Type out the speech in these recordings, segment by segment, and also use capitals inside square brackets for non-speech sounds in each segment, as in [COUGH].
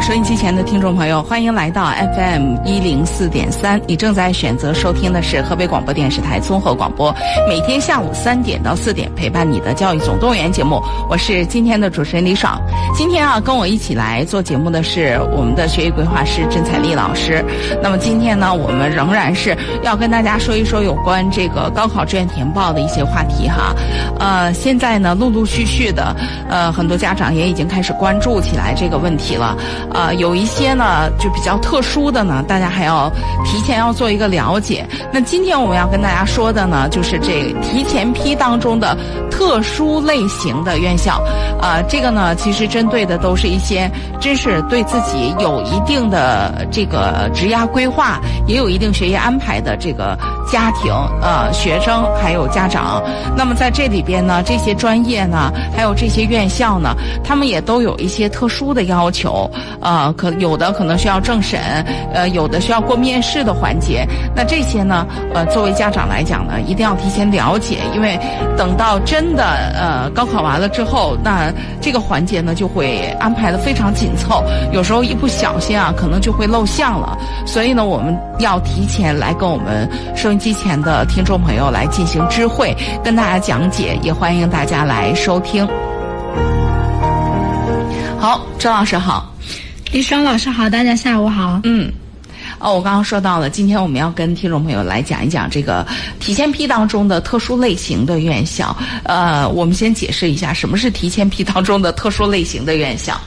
收音机前的听众朋友，欢迎来到 FM 一零四点三。你正在选择收听的是河北广播电视台综合广播，每天下午三点到四点陪伴你的教育总动员节目。我是今天的主持人李爽。今天啊，跟我一起来做节目的是我们的学习规划师甄彩丽老师。那么今天呢，我们仍然是要跟大家说一说有关这个高考志愿填报的一些话题哈。呃，现在呢，陆陆续续的，呃，很多家长也已经开始关注起来这个问题了。呃，有一些呢，就比较特殊的呢，大家还要提前要做一个了解。那今天我们要跟大家说的呢，就是这提前批当中的特殊类型的院校。呃，这个呢，其实针对的都是一些真是对自己有一定的这个职业规划，也有一定学业安排的这个家庭、呃学生还有家长。那么在这里边呢，这些专业呢，还有这些院校呢，他们也都有一些特殊的要求。呃，可有的可能需要政审，呃，有的需要过面试的环节。那这些呢，呃，作为家长来讲呢，一定要提前了解，因为等到真的呃高考完了之后，那这个环节呢就会安排的非常紧凑，有时候一不小心啊，可能就会漏项了。所以呢，我们要提前来跟我们收音机前的听众朋友来进行知会，跟大家讲解，也欢迎大家来收听。好，周老师好。李双老师好，大家下午好。嗯，哦，我刚刚说到了，今天我们要跟听众朋友来讲一讲这个提前批当中的特殊类型的院校。呃，我们先解释一下什么是提前批当中的特殊类型的院校。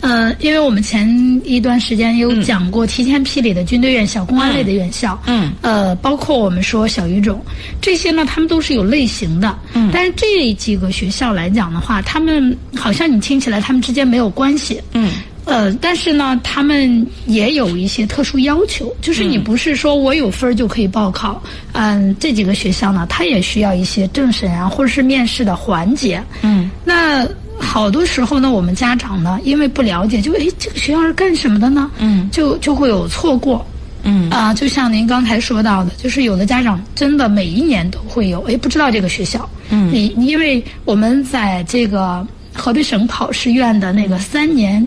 呃，因为我们前一段时间有讲过提前批里的军队院校、公安类的院校，嗯，呃，包括我们说小语种这些呢，他们都是有类型的。嗯，但是这几个学校来讲的话，他们好像你听起来他们之间没有关系。嗯。呃，但是呢，他们也有一些特殊要求，就是你不是说我有分就可以报考。嗯，这几个学校呢，它也需要一些政审啊，或者是面试的环节。嗯，那好多时候呢，我们家长呢，因为不了解，就哎，这个学校是干什么的呢？嗯，就就会有错过。嗯啊，就像您刚才说到的，就是有的家长真的每一年都会有，哎，不知道这个学校。嗯，你因为我们在这个河北省考试院的那个三年。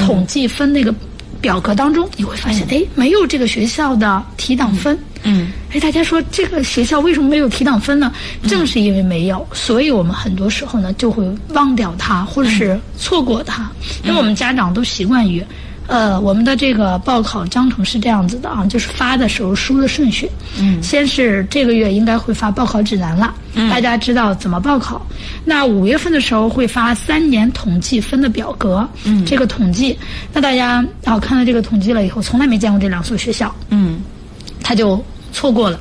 统计分那个表格当中，你会发现，哎，没有这个学校的提档分。嗯，哎，大家说这个学校为什么没有提档分呢？正是因为没有，所以我们很多时候呢就会忘掉它，或者是错过它，因为我们家长都习惯于。呃，我们的这个报考章程是这样子的啊，就是发的时候输的顺序。嗯，先是这个月应该会发报考指南了，嗯，大家知道怎么报考。那五月份的时候会发三年统计分的表格，嗯，这个统计，那大家啊看到这个统计了以后，从来没见过这两所学校，嗯，他就错过了。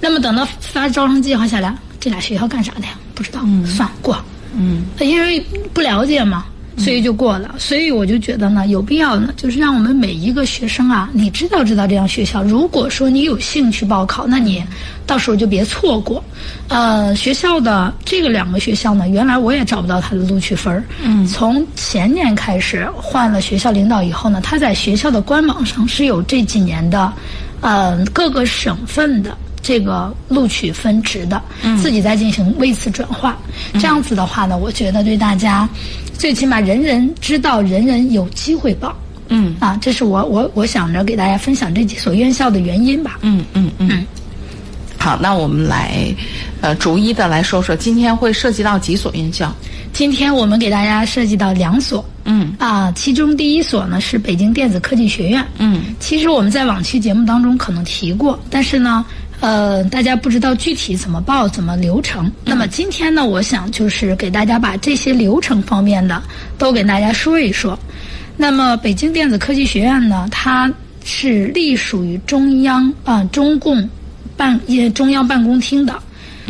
那么等到发招生计划下来，这俩学校干啥的呀？不知道，算过，嗯，因为不了解嘛。所以就过了，所以我就觉得呢，有必要呢，就是让我们每一个学生啊，你知道知道这样学校。如果说你有兴趣报考，那你到时候就别错过。呃，学校的这个两个学校呢，原来我也找不到他的录取分儿。嗯。从前年开始换了学校领导以后呢，他在学校的官网上是有这几年的，呃，各个省份的这个录取分值的，自己再进行位次转化。这样子的话呢，我觉得对大家。最起码人人知道，人人有机会报。嗯啊，这是我我我想着给大家分享这几所院校的原因吧。嗯嗯嗯。好，那我们来呃逐一的来说说，今天会涉及到几所院校？今天我们给大家涉及到两所。嗯啊，其中第一所呢是北京电子科技学院。嗯，其实我们在往期节目当中可能提过，但是呢。呃，大家不知道具体怎么报，怎么流程。那么今天呢，我想就是给大家把这些流程方面的都给大家说一说。那么北京电子科技学院呢，它是隶属于中央啊中共办也中央办公厅的，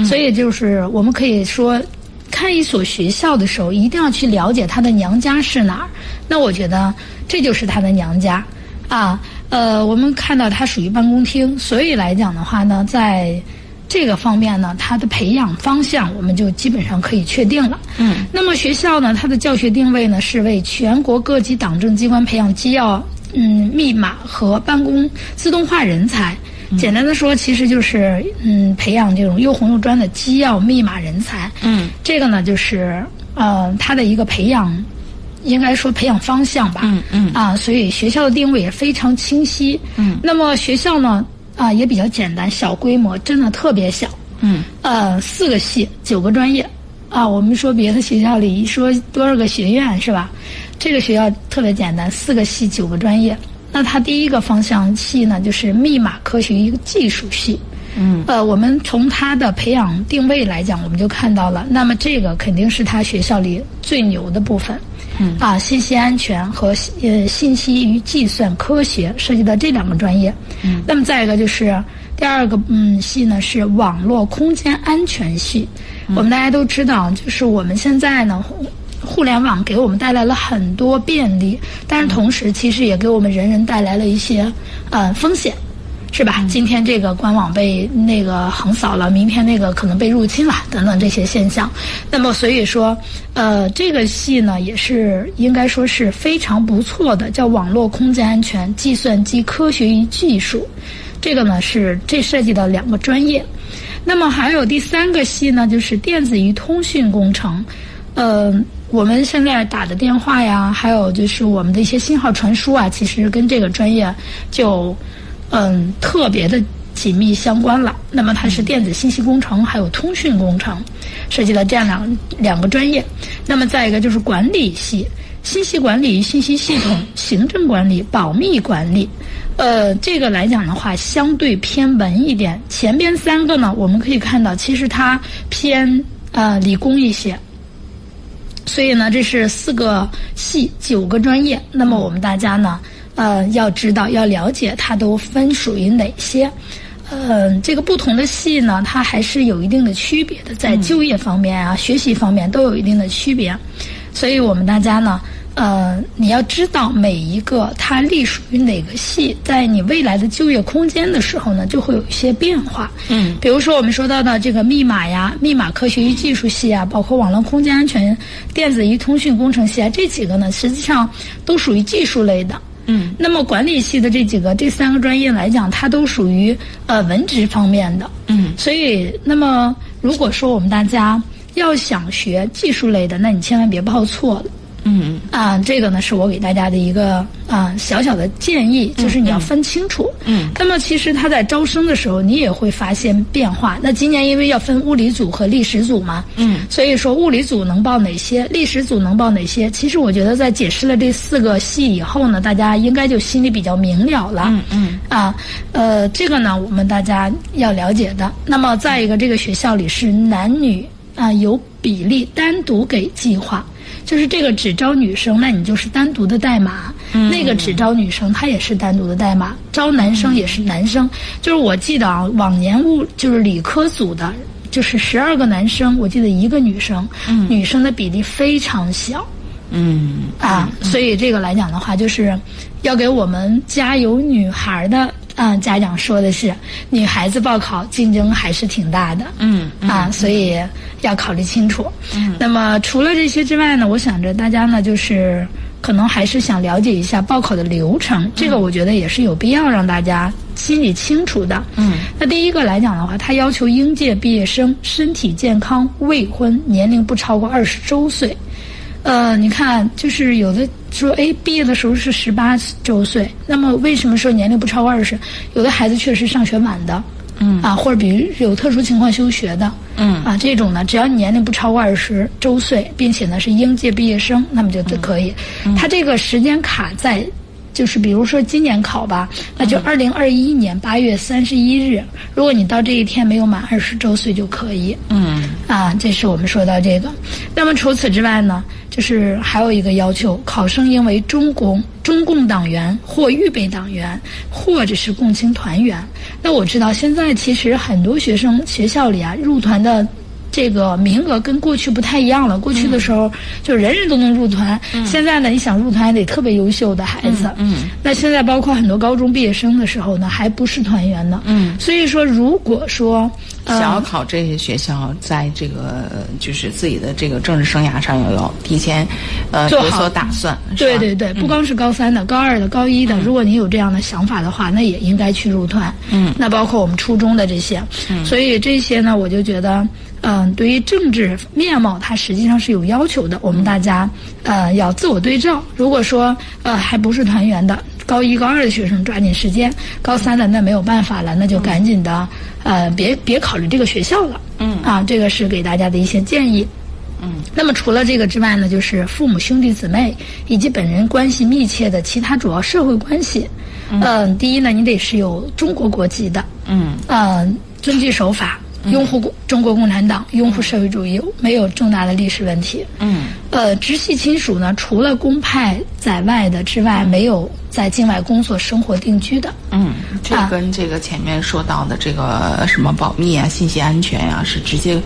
所以就是我们可以说，看一所学校的时候，一定要去了解他的娘家是哪儿。那我觉得这就是他的娘家啊。呃，我们看到它属于办公厅，所以来讲的话呢，在这个方面呢，它的培养方向我们就基本上可以确定了。嗯，那么学校呢，它的教学定位呢是为全国各级党政机关培养机要、嗯密码和办公自动化人才。简单的说，其实就是嗯培养这种又红又专的机要密码人才。嗯，这个呢就是呃它的一个培养，应该说培养方向吧。嗯嗯啊，所以学校的定位也非常清晰。嗯，那么学校呢啊也比较简单，小规模，真的特别小。嗯呃，四个系，九个专业，啊，我们说别的学校里一说多少个学院是吧？这个学校特别简单，四个系，九个专业。那它第一个方向系呢，就是密码科学与技术系。嗯，呃，我们从他的培养定位来讲，我们就看到了，那么这个肯定是他学校里最牛的部分。嗯啊，信息安全和呃信息与计算科学涉及到这两个专业。嗯，那么再一个就是第二个嗯系呢是网络空间安全系。我们大家都知道，就是我们现在呢。互联网给我们带来了很多便利，但是同时其实也给我们人人带来了一些呃风险，是吧？今天这个官网被那个横扫了，明天那个可能被入侵了，等等这些现象。那么所以说，呃，这个系呢也是应该说是非常不错的，叫网络空间安全、计算机科学与技术。这个呢是这涉及到两个专业。那么还有第三个系呢，就是电子与通讯工程，呃。我们现在打的电话呀，还有就是我们的一些信号传输啊，其实跟这个专业就嗯特别的紧密相关了。那么它是电子信息工程还有通讯工程，涉及了这样两两个专业。那么再一个就是管理系，信息管理、信息系统、行政管理、保密管理。呃，这个来讲的话，相对偏文一点。前边三个呢，我们可以看到，其实它偏呃理工一些。所以呢，这是四个系，九个专业。那么我们大家呢，呃，要知道要了解它都分属于哪些。呃，这个不同的系呢，它还是有一定的区别的，在就业方面啊、学习方面都有一定的区别。所以我们大家呢。呃，你要知道每一个它隶属于哪个系，在你未来的就业空间的时候呢，就会有一些变化。嗯，比如说我们说到的这个密码呀、密码科学与技术系啊，包括网络空间安全、电子与通讯工程系啊，这几个呢，实际上都属于技术类的。嗯，那么管理系的这几个这三个专业来讲，它都属于呃文职方面的。嗯，所以那么如果说我们大家要想学技术类的，那你千万别报错了。嗯啊，这个呢是我给大家的一个啊小小的建议，就是你要分清楚。嗯。那么其实他在招生的时候，你也会发现变化。那今年因为要分物理组和历史组嘛，嗯，所以说物理组能报哪些，历史组能报哪些？其实我觉得在解释了这四个系以后呢，大家应该就心里比较明了了。嗯嗯。啊，呃，这个呢，我们大家要了解的。那么再一个，这个学校里是男女啊有比例，单独给计划。就是这个只招女生，那你就是单独的代码；那个只招女生，它也是单独的代码。招男生也是男生。就是我记得啊，往年物就是理科组的，就是十二个男生，我记得一个女生，女生的比例非常小。嗯啊，所以这个来讲的话，就是要给我们家有女孩的啊家长说的是，女孩子报考竞争还是挺大的。嗯啊，所以要考虑清楚。嗯，那么除了这些之外呢，我想着大家呢，就是可能还是想了解一下报考的流程，这个我觉得也是有必要让大家心里清楚的。嗯，那第一个来讲的话，它要求应届毕业生身体健康、未婚、年龄不超过二十周岁。呃，你看，就是有的说，哎，毕业的时候是十八周岁，那么为什么说年龄不超过二十？有的孩子确实上学晚的，嗯啊，或者比如有特殊情况休学的，嗯啊，这种呢，只要你年龄不超过二十周岁，并且呢是应届毕业生，那么就都可以。他这个时间卡在，就是比如说今年考吧，那就二零二一年八月三十一日，如果你到这一天没有满二十周岁就可以。嗯啊，这是我们说到这个。那么除此之外呢，就是还有一个要求，考生应为中共中共党员或预备党员，或者是共青团员。那我知道现在其实很多学生学校里啊，入团的。这个名额跟过去不太一样了。过去的时候，就人人都能入团。现在呢，你想入团还得特别优秀的孩子。嗯那现在包括很多高中毕业生的时候呢，还不是团员呢。嗯所以说，如果说呃想要考这些学校，在这个就是自己的这个政治生涯上要有提前呃有所打算。对对对，不光是高三的、高二的、高一的，如果你有这样的想法的话，那也应该去入团。嗯，那包括我们初中的这些，嗯，所以这些呢，我就觉得，嗯、对于政治面貌，它实际上是有要求的。我们大家呃要自我对照。如果说呃还不是团员的，高一高二的学生抓紧时间，高三的那没有办法了，那就赶紧的呃别别考虑这个学校了。嗯啊，这个是给大家的一些建议。嗯，那么除了这个之外呢，就是父母、兄弟姊妹以及本人关系密切的其他主要社会关系。嗯、第一呢，你得是有中国国籍的，嗯呃，遵纪守法，拥护共中国共产党，拥护社会主义，没有重大的历史问题。嗯呃，直系亲属呢，除了公派在外的之外，没有在境外工作、生活定居的。嗯，这啊跟这个前面说到的这个什么保密啊、信息安全呀、是直接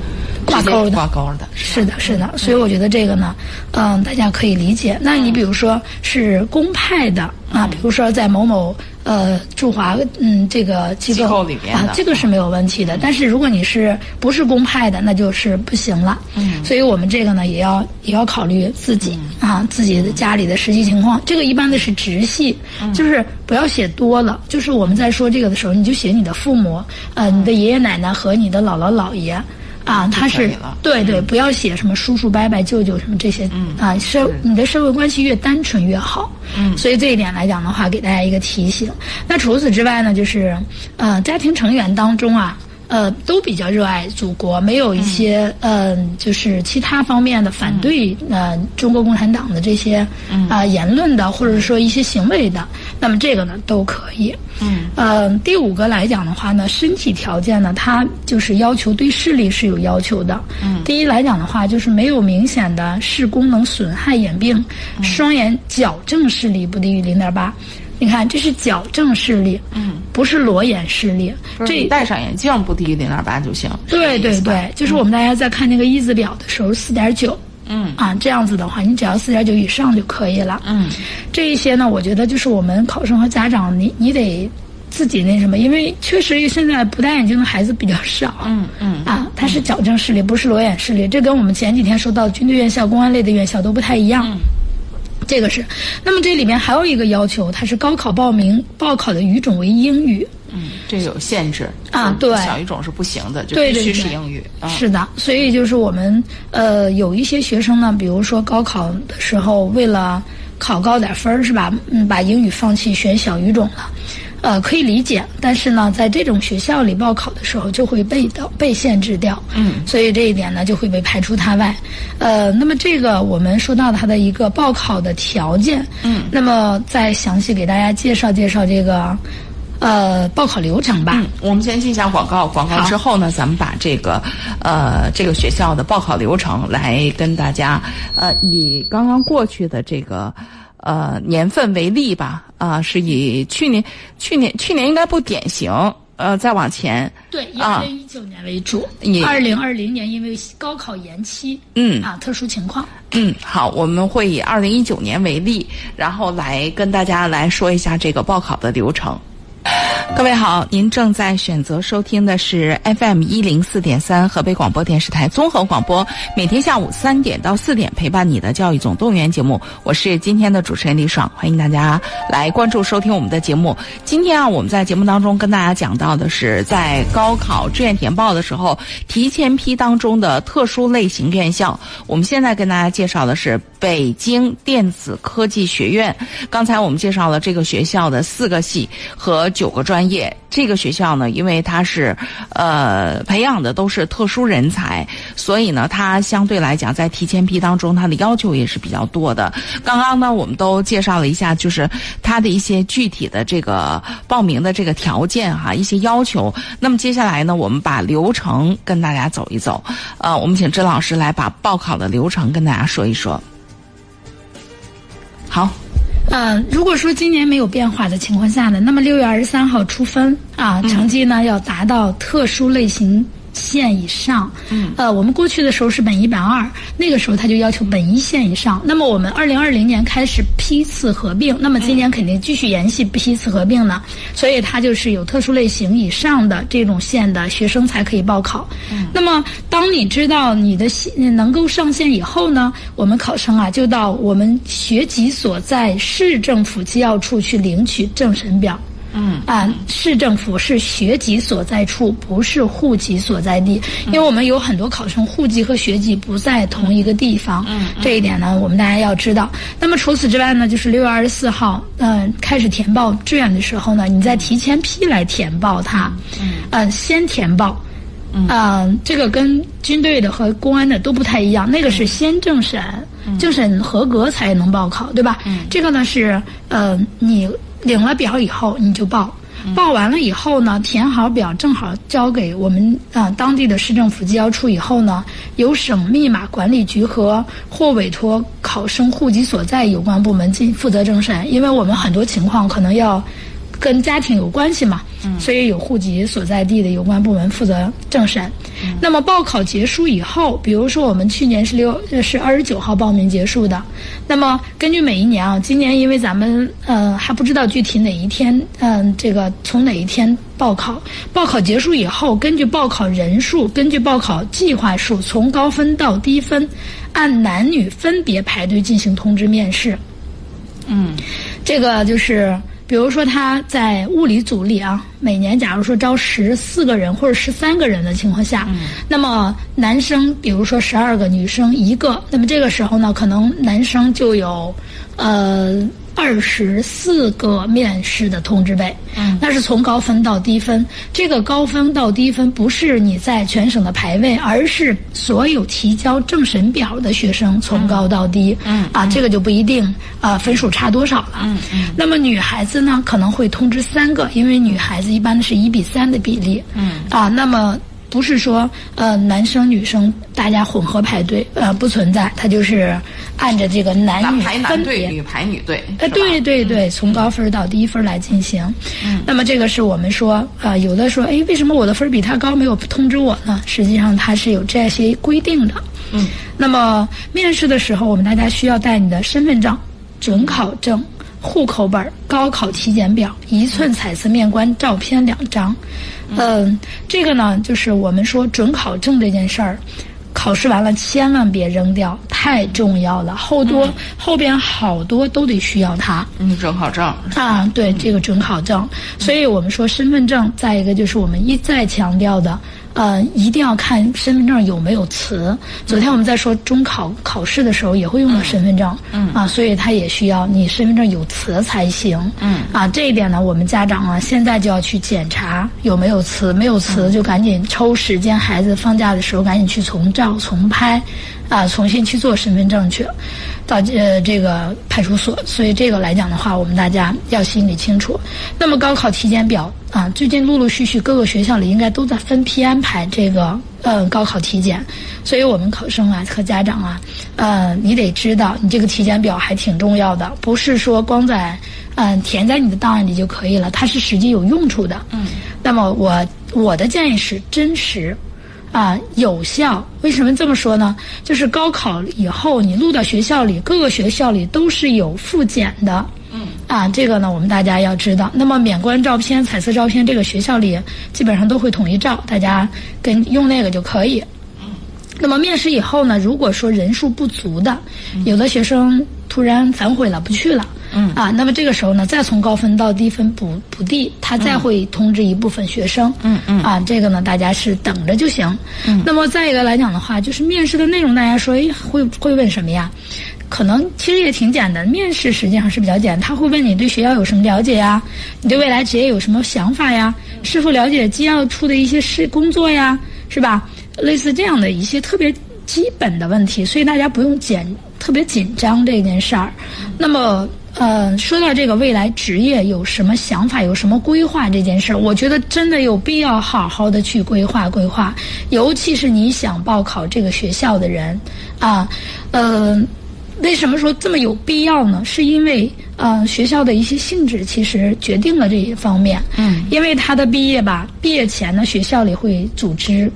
挂钩的挂钩的。是的，是的，所以我觉得这个呢，嗯，大家可以理解。那你比如说是公派的啊，比如说在某某呃驻华嗯这个机构机构里边啊，这个是没有问题的。但是如果你是不是公派的，那就是不行了。嗯，所以我们这个呢也要也要考虑自己啊自己的家里的实际情况。这个一般的是直系，就是不要写多了。就是我们在说这个的时候，你就写你的父母，呃，你的爷爷奶奶和你的姥姥姥爷。啊，他是对对，不要写什么叔叔、伯伯、舅舅什么这些，嗯。啊，社你的社会关系越单纯越好。嗯。所以这一点来讲的话，给大家一个提醒。那除此之外呢，就是呃，家庭成员当中啊。呃，都比较热爱祖国，没有一些呃，就是其他方面的反对呃中国共产党的这些啊、言论的，或者说一些行为的，那么这个呢都可以。嗯，呃，第五个来讲的话呢，身体条件呢，它就是要求对视力是有要求的。嗯，第一来讲的话，就是没有明显的视功能损害眼病，双眼矫正视力不低于零点八。你看，这是矫正视力，嗯，不是裸眼视力。这戴上眼镜不低于零点八就行。对对对，就是我们大家在看那个一字表的时候，四点九。嗯啊，这样子的话，你只要四点九以上就可以了。嗯这一些呢，我觉得就是我们考生和家长，你你得自己那什么，因为确实现在不戴眼镜的孩子比较少。嗯嗯啊，他是矫正视力，不是裸眼视力，这跟我们前几天说到的军队院校、公安类的院校都不太一样。嗯这个是，那么这里面还有一个要求，它是高考报名报考的语种为英语。嗯，这有限制啊对小语种是不行的，就必须对对对是英语。啊是的，所以就是我们呃有一些学生呢，比如说高考的时候，为了考高点分儿是吧？嗯，把英语放弃选小语种了。呃，可以理解，但是呢，在这种学校里报考的时候，就会被到被限制掉，嗯所以这一点呢，就会被排除他外。呃，那么这个我们说到它的一个报考的条件，嗯那么再详细给大家介绍介绍这个呃报考流程吧。嗯，我们先进一下广告，广告之后呢，咱们把这个呃这个学校的报考流程来跟大家呃以刚刚过去的这个呃年份为例吧，啊、是以去年去年去年应该不典型，呃再往前，对，二零一九年为主以。二零二零年因为高考延期，嗯啊，特殊情况。嗯，好，我们会以二零一九年为例，然后来跟大家来说一下这个报考的流程。各位好，您正在选择收听的是 FM 一零四点三河北广播电视台综合广播，每天下午三点到四点陪伴你的教育总动员节目，我是今天的主持人李爽，欢迎大家来关注收听我们的节目。今天啊，我们在节目当中跟大家讲到的是在高考志愿填报的时候提前批当中的特殊类型院校。我们现在跟大家介绍的是北京电子科技学院。刚才我们介绍了这个学校的四个系和九个专业。这个学校呢，因为它是呃培养的都是特殊人才，所以呢，它相对来讲在提前批当中，它的要求也是比较多的。刚刚呢，我们都介绍了一下，就是它的一些具体的这个报名的这个条件哈，一些要求。那么接下来呢，我们把流程跟大家走一走。呃，我们请甄老师来把报考的流程跟大家说一说。好，呃，如果说今年没有变化的情况下呢，那么六月二十三号出分啊，成绩呢要达到特殊类型线以上。嗯，呃，我们过去的时候是本一本二，那个时候他就要求本一线以上。那么我们二零二零年开始批次合并，那么今年肯定继续延续批次合并呢，所以它就是有特殊类型以上的这种线的学生才可以报考。嗯，那么当你知道你的线能够上线以后呢，我们考生啊就到我们学籍所在市政府机要处去领取政审表。嗯啊，市政府是学籍所在处，不是户籍所在地。因为我们有很多考生户籍和学籍不在同一个地方，嗯，这一点呢，我们大家要知道。那么除此之外呢，就是六月二十四号，嗯，开始填报志愿的时候呢，你再提前批来填报它，嗯，呃，先填报。嗯，这个跟军队的和公安的都不太一样，那个是先政审，政审合格才能报考，对吧？嗯，这个呢是呃你。领了表以后，你就报，报完了以后呢，填好表，正好交给我们啊当地的市政府机要处以后呢，由省密码管理局和或委托考生户籍所在有关部门进负责政审，因为我们很多情况可能要。跟家庭有关系嘛，所以有户籍所在地的有关部门负责政审。那么报考结束以后，比如说我们去年是六是二十九号报名结束的，那么根据每一年啊，今年因为咱们呃还不知道具体哪一天，嗯，这个从哪一天报考，报考结束以后，根据报考人数，根据报考计划数，从高分到低分，按男女分别排队进行通知面试。嗯，这个就是。比如说他在物理组里啊，每年假如说招十四个人或者十三个人的情况下，那么男生比如说十二个，女生一个，那么这个时候呢，可能男生就有，呃。二十四个面试的通知被，嗯，那是从高分到低分。这个高分到低分不是你在全省的排位，而是所有提交政审表的学生从高到低，嗯，啊，这个就不一定啊，分数差多少了，嗯嗯。那么女孩子呢，可能会通知三个，因为女孩子一般是一比三的比例，嗯，啊，那么。不是说呃男生女生大家混合排队呃不存在，它就是按着这个男女分别，女排女队，呃对对对，从高分到低分来进行。嗯，那么这个是我们说啊，有的说哎为什么我的分比他高没有通知我呢？实际上它是有这些规定的。嗯，那么面试的时候，我们大家需要带你的身份证、准考证。户口本、高考体检表、一寸彩色面关照片两张，嗯，这个呢，就是我们说准考证这件事儿，考试完了千万别扔掉，太重要了。后多后边好多都得需要它。嗯，准考证啊，对，这个准考证。所以我们说身份证，再一个就是我们一再强调的。呃，一定要看身份证有没有词。昨天我们在说中考考试的时候，也会用到身份证，嗯啊，所以它也需要你身份证有词才行，嗯。啊，这一点呢，我们家长啊，现在就要去检查有没有词，没有词就赶紧抽时间，孩子放假的时候赶紧去重照重拍，啊，重新去做身份证去，到呃这个派出所。所以这个来讲的话，我们大家要心里清楚。那么高考体检表。啊，最近陆陆续续各个学校里应该都在分批安排这个呃高考体检，所以我们考生啊和家长啊，呃，你得知道你这个体检表还挺重要的，不是说光在嗯填在你的档案里就可以了，它是实际有用处的。嗯。那么我我的建议是真实，啊有效。为什么这么说呢？就是高考以后你录到学校里，各个学校里都是有复检的。嗯啊，这个呢，我们大家要知道。那么免冠照片、彩色照片，这个学校里基本上都会统一照，大家跟用那个就可以。嗯。那么面试以后呢，如果说人数不足的，有的学生突然反悔了，不去了。嗯。啊，那么这个时候呢，再从高分到低分补补地，他再会通知一部分学生。嗯嗯。啊，这个呢，大家是等着就行。嗯。那么再一个来讲的话，就是面试的内容，大家说，哎，会会问什么呀？可能其实也挺简单，面试实际上是比较简单。他会问你对学校有什么了解呀？你对未来职业有什么想法呀？是否了解机要处的一些事工作呀？是吧？类似这样的一些特别基本的问题，所以大家不用紧特别紧张这件事儿。那么，呃，说到这个未来职业有什么想法、有什么规划这件事儿，我觉得真的有必要好好的去规划规划，尤其是你想报考这个学校的人啊，呃。为什么说这么有必要呢？是因为呃学校的一些性质其实决定了这一方面。嗯。因为他的毕业吧，毕业前呢，学校里会组织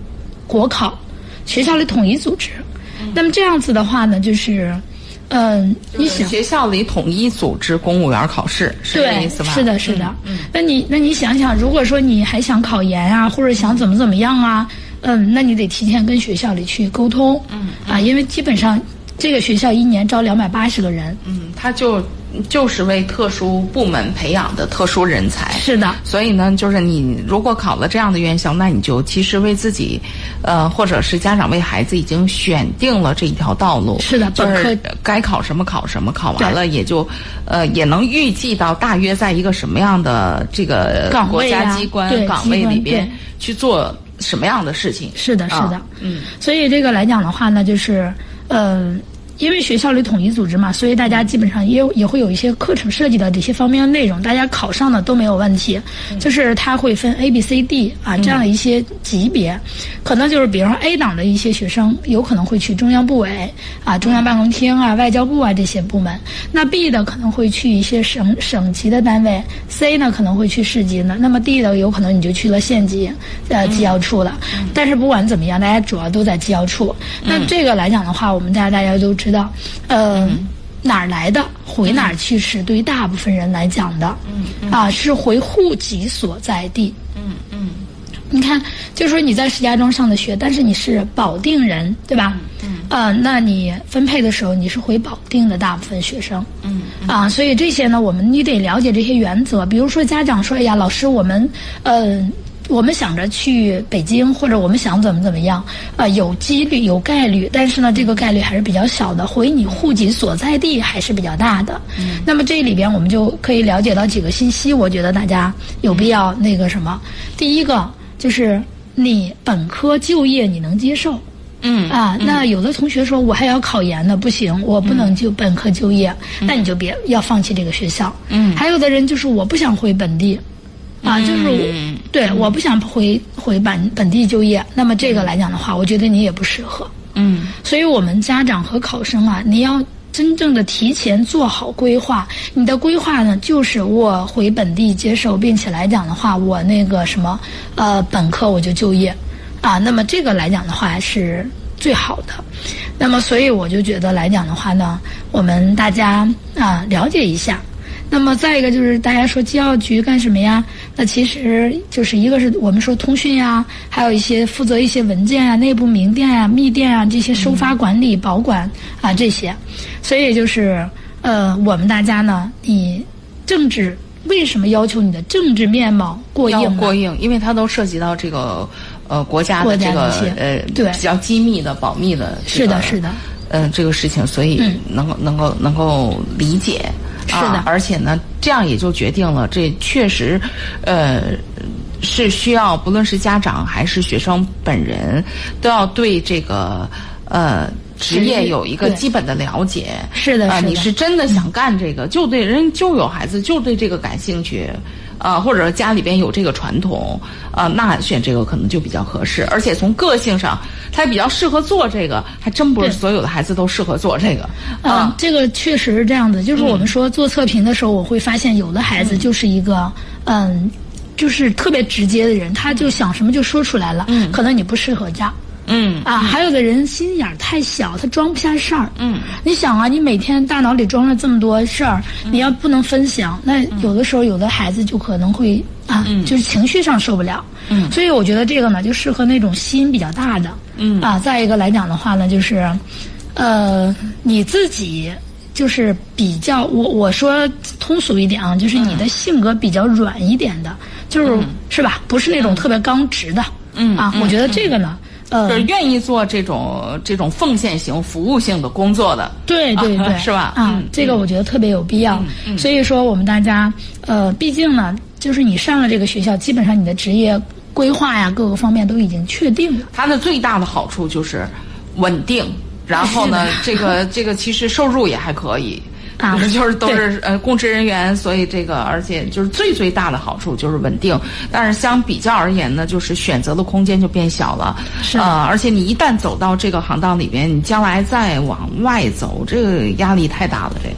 国考，学校里统一组织。那么这样子的话呢，就是，嗯、你想。学校里统一组织公务员考试，是这对，意思吧？是的，是的。嗯那你那你想想，如果说你还想考研啊，或者想怎么怎么样啊，嗯，那你得提前跟学校里去沟通。嗯啊，因为基本上这个学校一年招两百八十个人。嗯，他就就是为特殊部门培养的特殊人才。是的，所以呢，就是你如果考了这样的院校，那你就其实为自己，呃，或者是家长为孩子已经选定了这一条道路。是的就本是该考什么考什么，考完了也就，呃，也能预计到大约在一个什么样的这个国岗位啊家机关对岗位里边去做什么样的事情。是的，是的。啊嗯，所以这个来讲的话呢，就是呃，因为学校里统一组织嘛，所以大家基本上也有也会有一些课程设计的这些方面的内容，大家考上的都没有问题。就是它会分 A、B、C、D 啊这样的一些级别，可能就是比如说 A 档的一些学生有可能会去中央部委啊、中央办公厅啊、外交部啊这些部门，那 B 的可能会去一些省省级的单位，C 呢可能会去市级的，那么 D 的有可能你就去了县级呃机要处了。但是不管怎么样，大家主要都在机要处。那这个来讲的话，我们大家大家都知道，呃。哪儿来的回哪儿去是对于大部分人来讲的，嗯啊是回户籍所在地。嗯嗯你看，就说你在石家庄上的学，但是你是保定人，对吧？嗯。呃，那你分配的时候，你是回保定的大部分学生。嗯啊，所以这些呢，我们你得了解这些原则。比如说，家长说：“哎呀，老师，我们呃，我们想着去北京，或者我们想怎么怎么样，呃，有几率有概率，但是呢，这个概率还是比较小的，回你户籍所在地还是比较大的。嗯、那么这里边我们就可以了解到几个信息，我觉得大家有必要那个什么。第一个就是你本科就业你能接受。嗯啊，那有的同学说我还要考研呢，不行，我不能就本科就业，那你就别要放弃这个学校。嗯还有的人就是我不想回本地，啊，就是我嗯对我不想回回本本地就业，那么这个来讲的话，我觉得你也不适合。嗯所以我们家长和考生啊，你要真正的提前做好规划。你的规划呢，就是我回本地接受，并且来讲的话，我那个什么，呃，本科我就就业，啊，那么这个来讲的话是最好的。那么所以我就觉得来讲的话呢，我们大家啊了解一下。那么再一个就是大家说机要局干什么呀？那其实就是一个是我们说通讯呀，还有一些负责一些文件啊、内部明电啊、密电啊这些收发管理、保管啊这些。所以就是呃，我们大家呢，你政治为什么要求你的政治面貌过硬？过硬，因为它都涉及到这个呃国家的这个呃对比较机密的保密的、这个、是的是的嗯、这个事情，所以嗯能够、能够能够理解。是的。啊，而且呢，这样也就决定了，这确实，呃，是需要不论是家长还是学生本人，都要对这个呃职职业业有一个基本的了解。啊，是的是的。你是真的想干这个，就对人就有孩子就对这个感兴趣，啊，或者家里边有这个传统，啊，那选这个可能就比较合适。而且从个性上，他比较适合做这个，还真不是所有的孩子都适合做这个。嗯啊，，这个确实是这样的。就是我们说做测评的时候，我会发现有的孩子就是一个嗯，就是特别直接的人，他就想什么就说出来了。嗯，可能你不适合这样。嗯啊，还有的人心眼儿太小，他装不下事儿。嗯，你想啊，你每天大脑里装了这么多事儿，你要不能分享，那有的时候有的孩子就可能会啊，就是情绪上受不了。嗯所以我觉得这个呢，就适合那种心比较大的。嗯啊，再一个来讲的话呢，就是，呃，你自己。就是比较我我说通俗一点啊，就是你的性格比较软一点的，就是、是吧？不是那种特别刚直的，嗯啊，嗯我觉得这个呢，呃，就是愿意做这种这种奉献型、服务性的工作的。对对对，是吧啊，嗯这个我觉得特别有必要。所以说，我们大家呃，毕竟呢，就是你上了这个学校，基本上你的职业规划呀，各个方面都已经确定了。它的最大的好处就是稳定，然后呢，这个这个其实收入也还可以。啊 [LAUGHS] 就是都是呃公职人员，所以这个而且就是最最大的好处就是稳定，但是相比较而言呢，就是选择的空间就变小了，是呃，而且你一旦走到这个行当里边，你将来再往外走，这个压力太大了，这。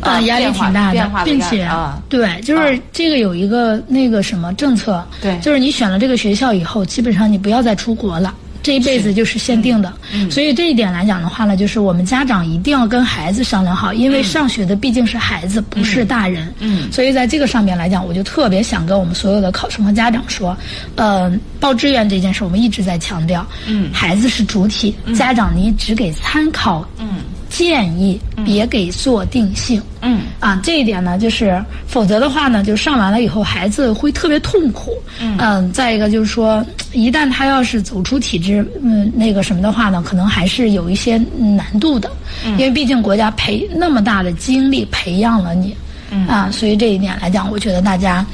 啊，呃压力挺大变化并且啊，对，就是这个有一个那个什么政策，对就是你选了这个学校以后，基本上你不要再出国了。这一辈子就是限定的。所以这一点来讲的话呢，就是我们家长一定要跟孩子商量好，因为上学的毕竟是孩子，不是大人。嗯所以在这个上面来讲，我就特别想跟我们所有的考生和家长说，呃，报志愿这件事，我们一直在强调，嗯孩子是主体，家长你只给参考嗯建议，别给做定性。嗯。啊，这一点呢，就是否则的话呢，就上完了以后，孩子会特别痛苦。嗯。再一个就是说，一旦他要是走出体制，嗯，那个什么的话呢，可能还是有一些难度的，因为毕竟国家培那么大的精力培养了你，嗯。啊，所以这一点来讲，我觉得大家，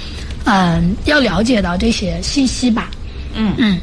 嗯，要了解到这些信息吧。嗯。嗯，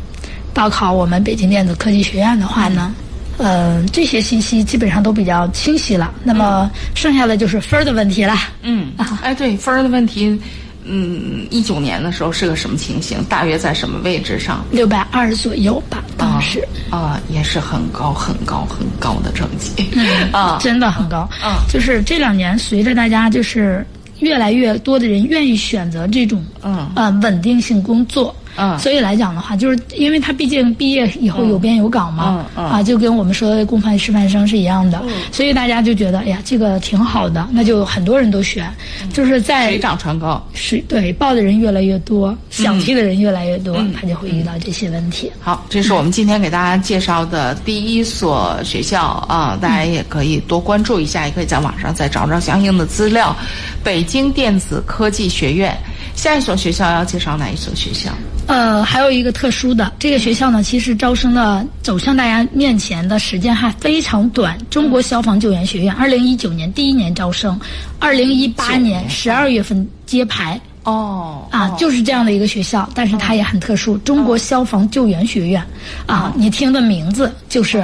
报考我们北京电子科技学院的话呢，呃，这些信息基本上都比较清晰了。那么剩下的就是分儿的问题了。嗯啊，哎，对分儿的问题，嗯，一九年的时候是个什么情形？大约在什么位置上？六百二十左右吧，当时。啊，也是很高很高很高的成绩，[LAUGHS] 啊，真的很高。嗯就是这两年，随着大家就是越来越多的人愿意选择这种嗯呃稳定性工作。嗯。所以来讲的话，就是因为他毕竟毕业以后有编有岗嘛，嗯嗯。啊，就跟我们说的公办师范生是一样的，所以大家就觉得，哎呀，这个挺好的，那就很多人都选，就是在水涨船高。是对报的人越来越多，想去的人越来越多，嗯。他就会遇到这些问题。好，这是我们今天给大家介绍的第一所学校啊，大家也可以多关注一下，也可以在网上再找找相应的资料。北京电子科技学院，下一所学校要介绍哪一所学校？呃，还有一个特殊的，这个学校呢，其实招生的走向大家面前的时间还非常短。中国消防救援学院，二零一九年第一年招生，二零一八年十二月份揭牌。哦啊，就是这样的一个学校，但是它也很特殊，中国消防救援学院，啊，你听的名字就是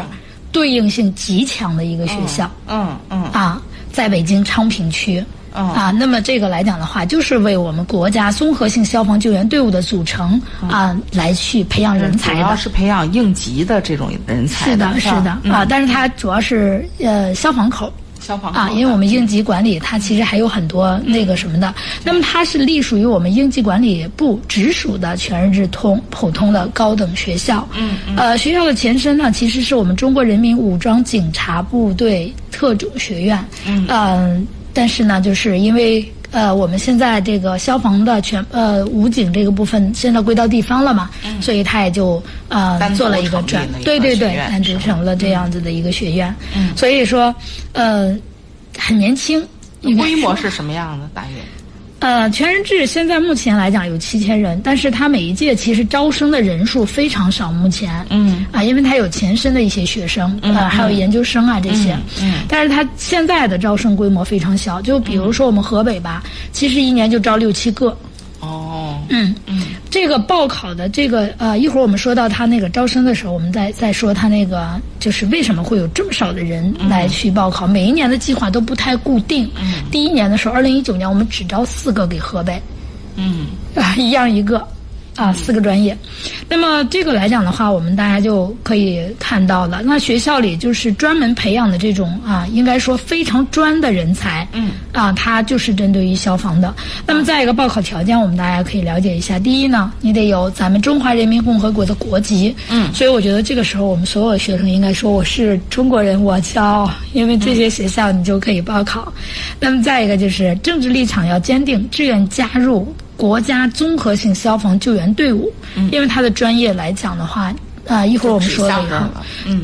对应性极强的一个学校，嗯嗯啊，在北京昌平区。嗯啊，那么这个来讲的话，就是为我们国家综合性消防救援队伍的组成啊，来去培养人才的。主要是培养应急的这种人才是的，是的嗯啊，但是它主要是呃消防口。消防口啊，因为我们应急管理它其实还有很多那个什么的，那么它是隶属于我们应急管理部直属的全日制通普通的高等学校。嗯呃，学校的前身呢，其实是我们中国人民武装警察部队特种学院。嗯、但是呢，就是因为呃，我们现在这个消防的全呃武警这个部分现在归到地方了嘛，所以他也就呃做了一个转对对对单独成了这样子的一个学院。嗯所以说，呃，很年轻。规模是什么样的？大约呃，全日制现在目前来讲有七千人，但是它每一届其实招生的人数非常少，目前。嗯啊，因为它有前身的一些学生，呃，还有研究生啊这些。嗯但是它现在的招生规模非常小，就比如说我们河北吧，其实一年就招六七个。哦。嗯嗯。这个报考的这个呃，一会儿我们说到他那个招生的时候，我们再再说他那个就是为什么会有这么少的人来去报考。每一年的计划都不太固定。嗯。第一年的时候，二零一九年我们只招四个给河北，嗯。啊，[LAUGHS] 一样一个，啊，四个专业。那么这个来讲的话，我们大家就可以看到了，那学校里就是专门培养的这种啊，应该说非常专的人才，嗯，啊，它就是针对于消防的。那么再一个报考条件，我们大家可以了解一下。第一呢，你得有咱们中华人民共和国的国籍，嗯所以我觉得这个时候我们所有学生应该说我是中国人，我骄傲，因为这些学校你就可以报考。那么再一个就是政治立场要坚定，志愿加入国家综合性消防救援队伍，因为他的专业来讲的话。啊、一会儿我们说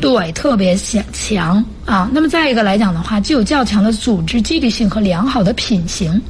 对，特别强强啊。那么再一个来讲的话，具有较强的组织纪律性和良好的品行。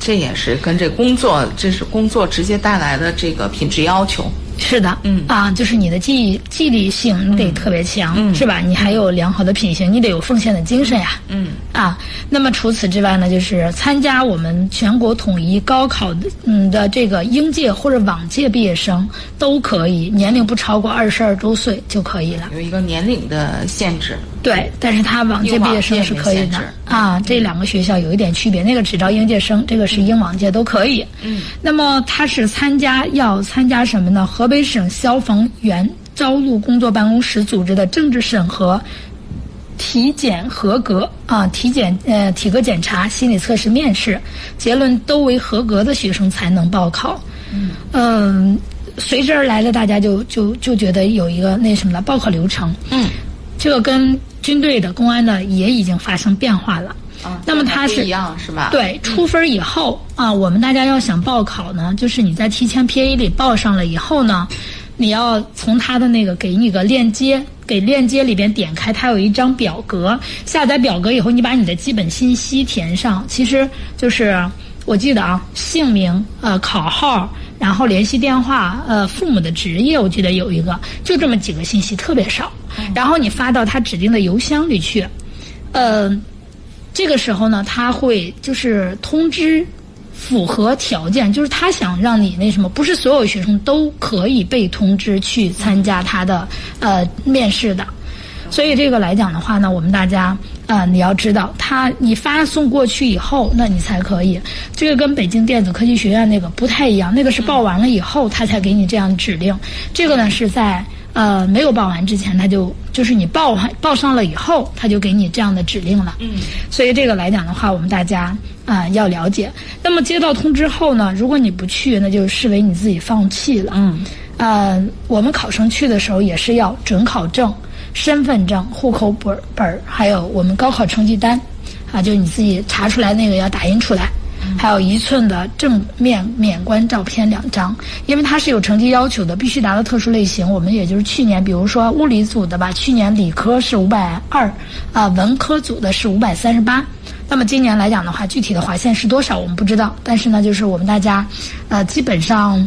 这也是跟这工作，这是工作直接带来的这个品质要求。是的，嗯啊，就是你的记记忆力性你得特别强，嗯是吧？你还有良好的品行，你得有奉献的精神呀。嗯啊，那么除此之外呢，就是参加我们全国统一高考的嗯的这个应届或者往届毕业生都可以，年龄不超过二十二周岁就可以了。有一个年龄的限制。对，但是他往届毕业生是可以的啊。这两个学校有一点区别，那个只招应届生，这个是应往届都可以。嗯，那么他是参加要参加什么呢？河北省消防员招录工作办公室组织的政治审核。体检合格啊，体检呃体格检查、心理测试、面试，结论都为合格的学生才能报考。嗯，随之而来的，大家就就就觉得有一个那什么了，报考流程，嗯，这个跟军队的、公安的也已经发生变化了。啊，那么它是一样是吧？，对，出分以后啊，我们大家要想报考呢，就是你在提前 PA 里报上了以后呢，你要从他的那个给你个链接，给链接里边点开，它有一张表格，下载表格以后，你把你的基本信息填上，其实就是我记得啊，姓名、呃考号，然后联系电话，呃父母的职业，我记得有一个，就这么几个信息，特别少，然后你发到他指定的邮箱里去，呃。这个时候呢，他会就是通知符合条件，就是他想让你那什么，不是所有学生都可以被通知去参加他的呃面试的。所以这个来讲的话呢，我们大家啊、你要知道，他你发送过去以后，那你才可以。这个跟北京电子科技学院那个不太一样，那个是报完了以后，他才给你这样指令。这个呢是在呃没有报完之前，他就就是你报完报上了以后，他就给你这样的指令了。嗯，所以这个来讲的话，我们大家啊、要了解。那么接到通知后呢，如果你不去，那就视为你自己放弃了。嗯，呃，我们考生去的时候也是要准考证、身份证、户口本儿本儿，还有我们高考成绩单，啊，就是你自己查出来那个要打印出来，还有一寸的正面免冠照片两张，因为它是有成绩要求的，必须达到特殊类型。我们也就是去年，比如说物理组的吧，去年理科是五百二，啊，文科组的是五百三十八。那么今年来讲的话，具体的划线是多少我们不知道，但是呢，就是我们大家，呃，基本上，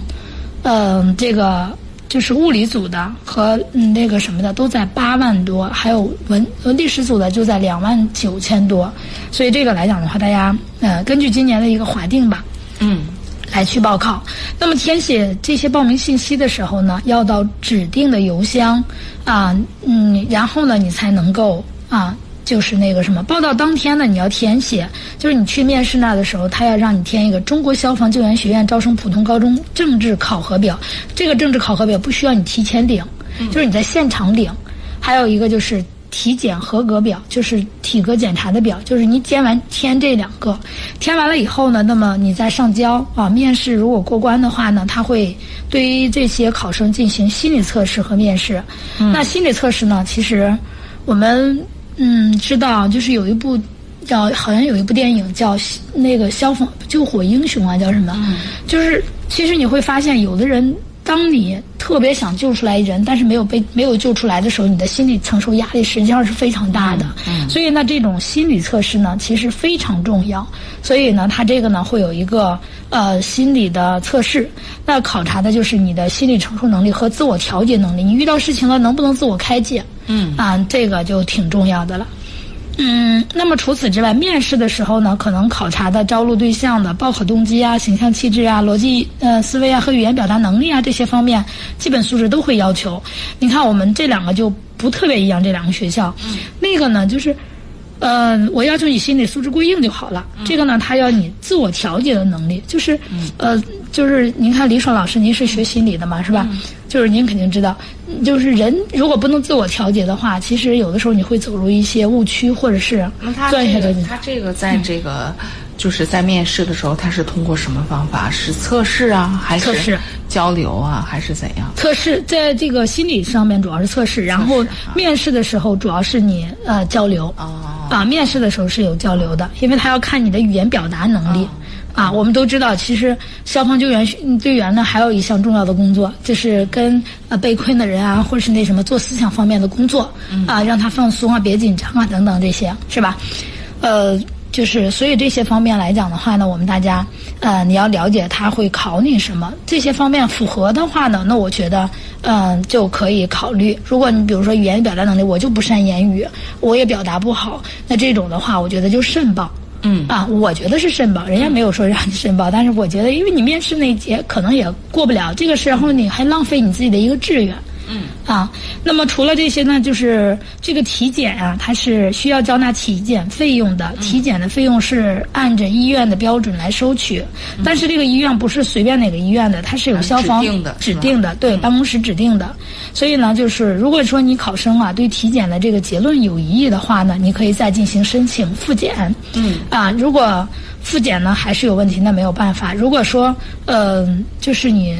嗯、这个就是物理组的和嗯那个什么的都在八万多，还有文呃历史组的就在两万九千多，所以这个来讲的话，大家呃根据今年的一个划定吧，嗯，来去报考。那么填写这些报名信息的时候呢，要到指定的邮箱啊，嗯，然后呢，你才能够啊。就是那个什么，报道当天呢，你要填写，就是你去面试那儿的时候，他要让你填一个中国消防救援学院招生普通高中政治考核表。这个政治考核表不需要你提前领，就是你在现场领。还有一个就是体检合格表，就是体格检查的表，就是你填完填这两个，填完了以后呢，那么你再上交啊。面试如果过关的话呢，他会对于这些考生进行心理测试和面试。那心理测试呢，其实我们嗯知道，就是有一部。叫好像有一部电影叫《那个消防救火英雄》啊，叫什么？就是其实你会发现，有的人当你特别想救出来人，但是没有被没有救出来的时候，你的心理承受压力实际上是非常大的。嗯所以呢，这种心理测试呢，其实非常重要。所以呢，它这个呢会有一个呃心理的测试，那考察的就是你的心理承受能力和自我调节能力。你遇到事情了，能不能自我开解？嗯啊，这个就挺重要的了。嗯，那么除此之外，面试的时候呢，可能考察的招录对象的报考动机啊、形象气质啊、逻辑呃思维啊和语言表达能力啊这些方面，基本素质都会要求。你看我们这两个就不特别一样，这两个学校，那个呢就是。呃，我要求你心理素质过硬就好了。这个呢，他要你自我调节的能力，就是，呃，就是您看李爽老师，您是学心理的嘛，是吧？就是您肯定知道，就是人如果不能自我调节的话，其实有的时候你会走入一些误区，或者是那他钻下去这个，他这个在这个、就是在面试的时候，他是通过什么方法？是测试啊，还是测试交流啊，还是怎样？测试在这个心理上面主要是测试，然后面试的时候主要是你呃交流。哦啊，面试的时候是有交流的，因为他要看你的语言表达能力。啊，我们都知道，其实消防救援队员呢，还有一项重要的工作，就是跟呃被困的人啊，或者是那什么做思想方面的工作，啊，让他放松啊，别紧张啊，等等这些，是吧？呃，就是所以这些方面来讲的话呢，我们大家呃，你要了解他会考你什么，这些方面符合的话呢，那我觉得嗯、就可以考虑。如果你比如说语言表达能力，我就不善言语，我也表达不好，那这种的话，我觉得就慎报。嗯啊，我觉得是申报，人家没有说让你申报，但是我觉得，因为你面试那一节可能也过不了这个时候，你还浪费你自己的一个志愿。嗯啊，那么除了这些呢，就是这个体检啊，它是需要交纳体检费用的。体检的费用是按着医院的标准来收取，但是这个医院不是随便哪个医院的，它是有嗯消防指定的指定的，对，办公室指定的。所以呢，就是如果说你考生啊对体检的这个结论有疑义的话呢，你可以再进行申请复检。嗯啊，如果复检呢还是有问题，那没有办法。如果说呃，就是你。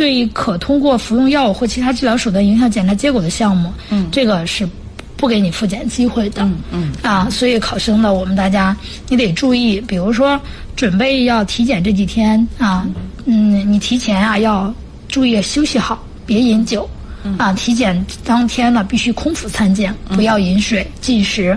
对可通过服用药物或其他治疗手段影响检查结果的项目，嗯，这个是不给你复检机会的，嗯嗯啊，所以考生呢，我们大家你得注意，比如说准备要体检这几天啊，嗯，你提前啊要注意休息好，别饮酒。啊，体检当天呢必须空腹参检，不要饮水、进食。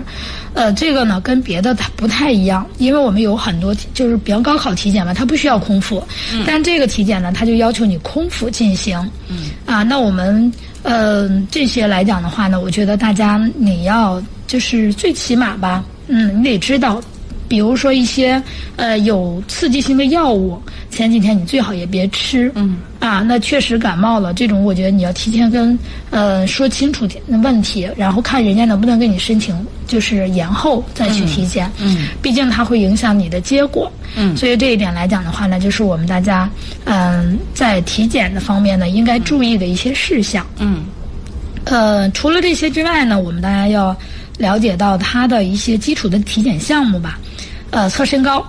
呃，这个呢跟别的它不太一样，因为我们有很多就是比方高考体检嘛，它不需要空腹，但这个体检呢，它就要求你空腹进行。嗯啊，那我们呃这些来讲的话呢，我觉得大家你要就是最起码吧，嗯，你得知道。比如说一些呃有刺激性的药物，前几天你最好也别吃。嗯。啊，那确实感冒了，这种我觉得你要提前跟呃说清楚问题，然后看人家能不能给你申请，就是延后再去体检。嗯。毕竟它会影响你的结果。嗯。所以这一点来讲的话呢，就是我们大家嗯在体检的方面呢，应该注意的一些事项。嗯。呃，除了这些之外呢，我们大家要了解到它的一些基础的体检项目吧。呃，测身高，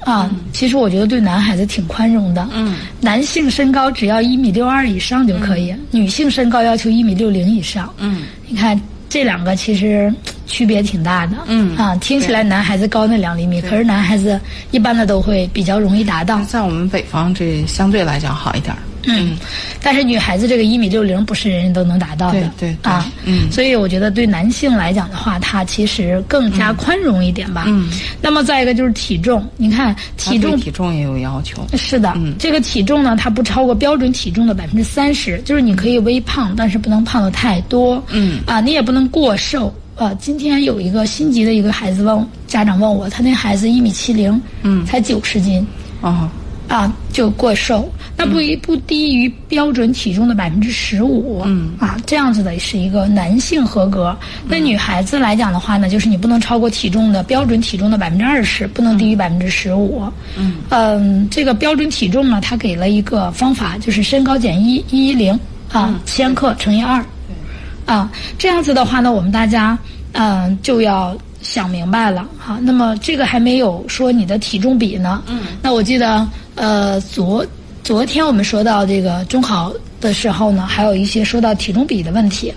啊，其实我觉得对男孩子挺宽容的。嗯，男性身高只要一米六二以上就可以，女性身高要求一米六零以上。嗯，你看这两个其实区别挺大的。嗯啊，听起来男孩子高那两厘米，可是男孩子一般的都会比较容易达到。在我们北方，这相对来讲好一点。嗯，但是女孩子这个一米六零不是人人都能达到的。对对啊，嗯，所以我觉得对男性来讲的话，他其实更加宽容一点吧。嗯，那么再一个就是体重，你看体重体重也有要求。是的，嗯，这个体重呢，它不超过标准体重的百分之三十，就是你可以微胖，但是不能胖的太多。嗯，啊，你也不能过瘦。呃，今天有一个心急的一个孩子问家长问我，他那孩子一米七零，嗯，才九十斤。哦。啊，就过瘦，那不不低于标准体重的百分之十五，嗯。啊，这样子的是一个男性合格。那女孩子来讲的话呢，就是你不能超过体重的标准体重的百分之二十，不能低于百分之十五。嗯。嗯，这个标准体重呢，它给了一个方法，就是身高减一一一零啊，千克乘以二。对，啊，这样子的话呢，我们大家嗯就要想明白了哈。那么这个还没有说你的体重比呢。嗯，那我记得。呃，昨昨天我们说到这个中考的时候呢，还有一些说到体重比的问题，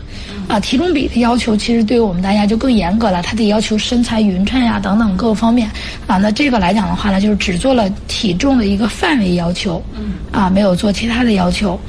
啊，体重比的要求其实对于我们大家就更严格了，它得要求身材匀称呀等等各个方面，啊，那这个来讲的话呢，就是只做了体重的一个范围要求，啊，没有做其他的要求。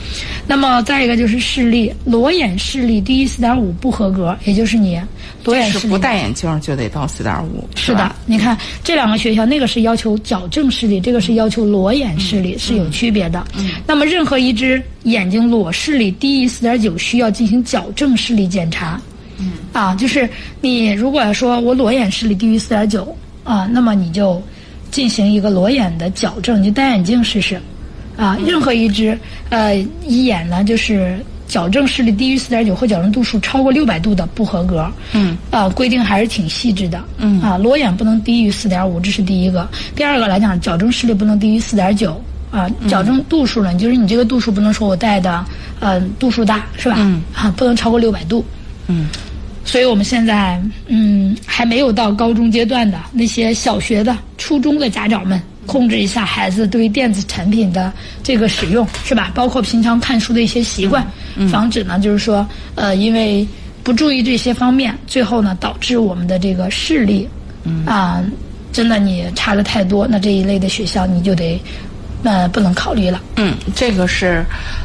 那么再一个就是视力，裸眼视力低于四点五不合格，也就是你裸眼视力不戴眼镜就得到四点五。是的，你看这两个学校，那个是要求矫正视力，这个是要求裸眼视力，是有区别的。嗯。那么任何一只眼睛裸视力低于四点九，需要进行矫正视力检查。嗯。啊，就是你如果说我裸眼视力低于四点九啊，那么你就进行一个裸眼的矫正，你就戴眼镜试试。啊，任何一只呃一眼呢，就是矫正视力低于四点九或矫正度数超过六百度的不合格。嗯。啊，规定还是挺细致的。嗯。啊，裸眼不能低于四点五，这是第一个。第二个来讲，矫正视力不能低于四点九。啊，矫正度数呢，就是你这个度数不能说我戴的呃度数大是吧？嗯。啊，不能超过六百度。嗯。所以我们现在嗯还没有到高中阶段的那些小学的、初中的家长们。控制一下孩子对电子产品的这个使用，是吧？包括平常看书的一些习惯，防止呢，就是说，呃，因为不注意这些方面，最后呢，导致我们的这个视力，啊，真的你差的太多，那这一类的学校你就得，呃，不能考虑了。嗯，这个是，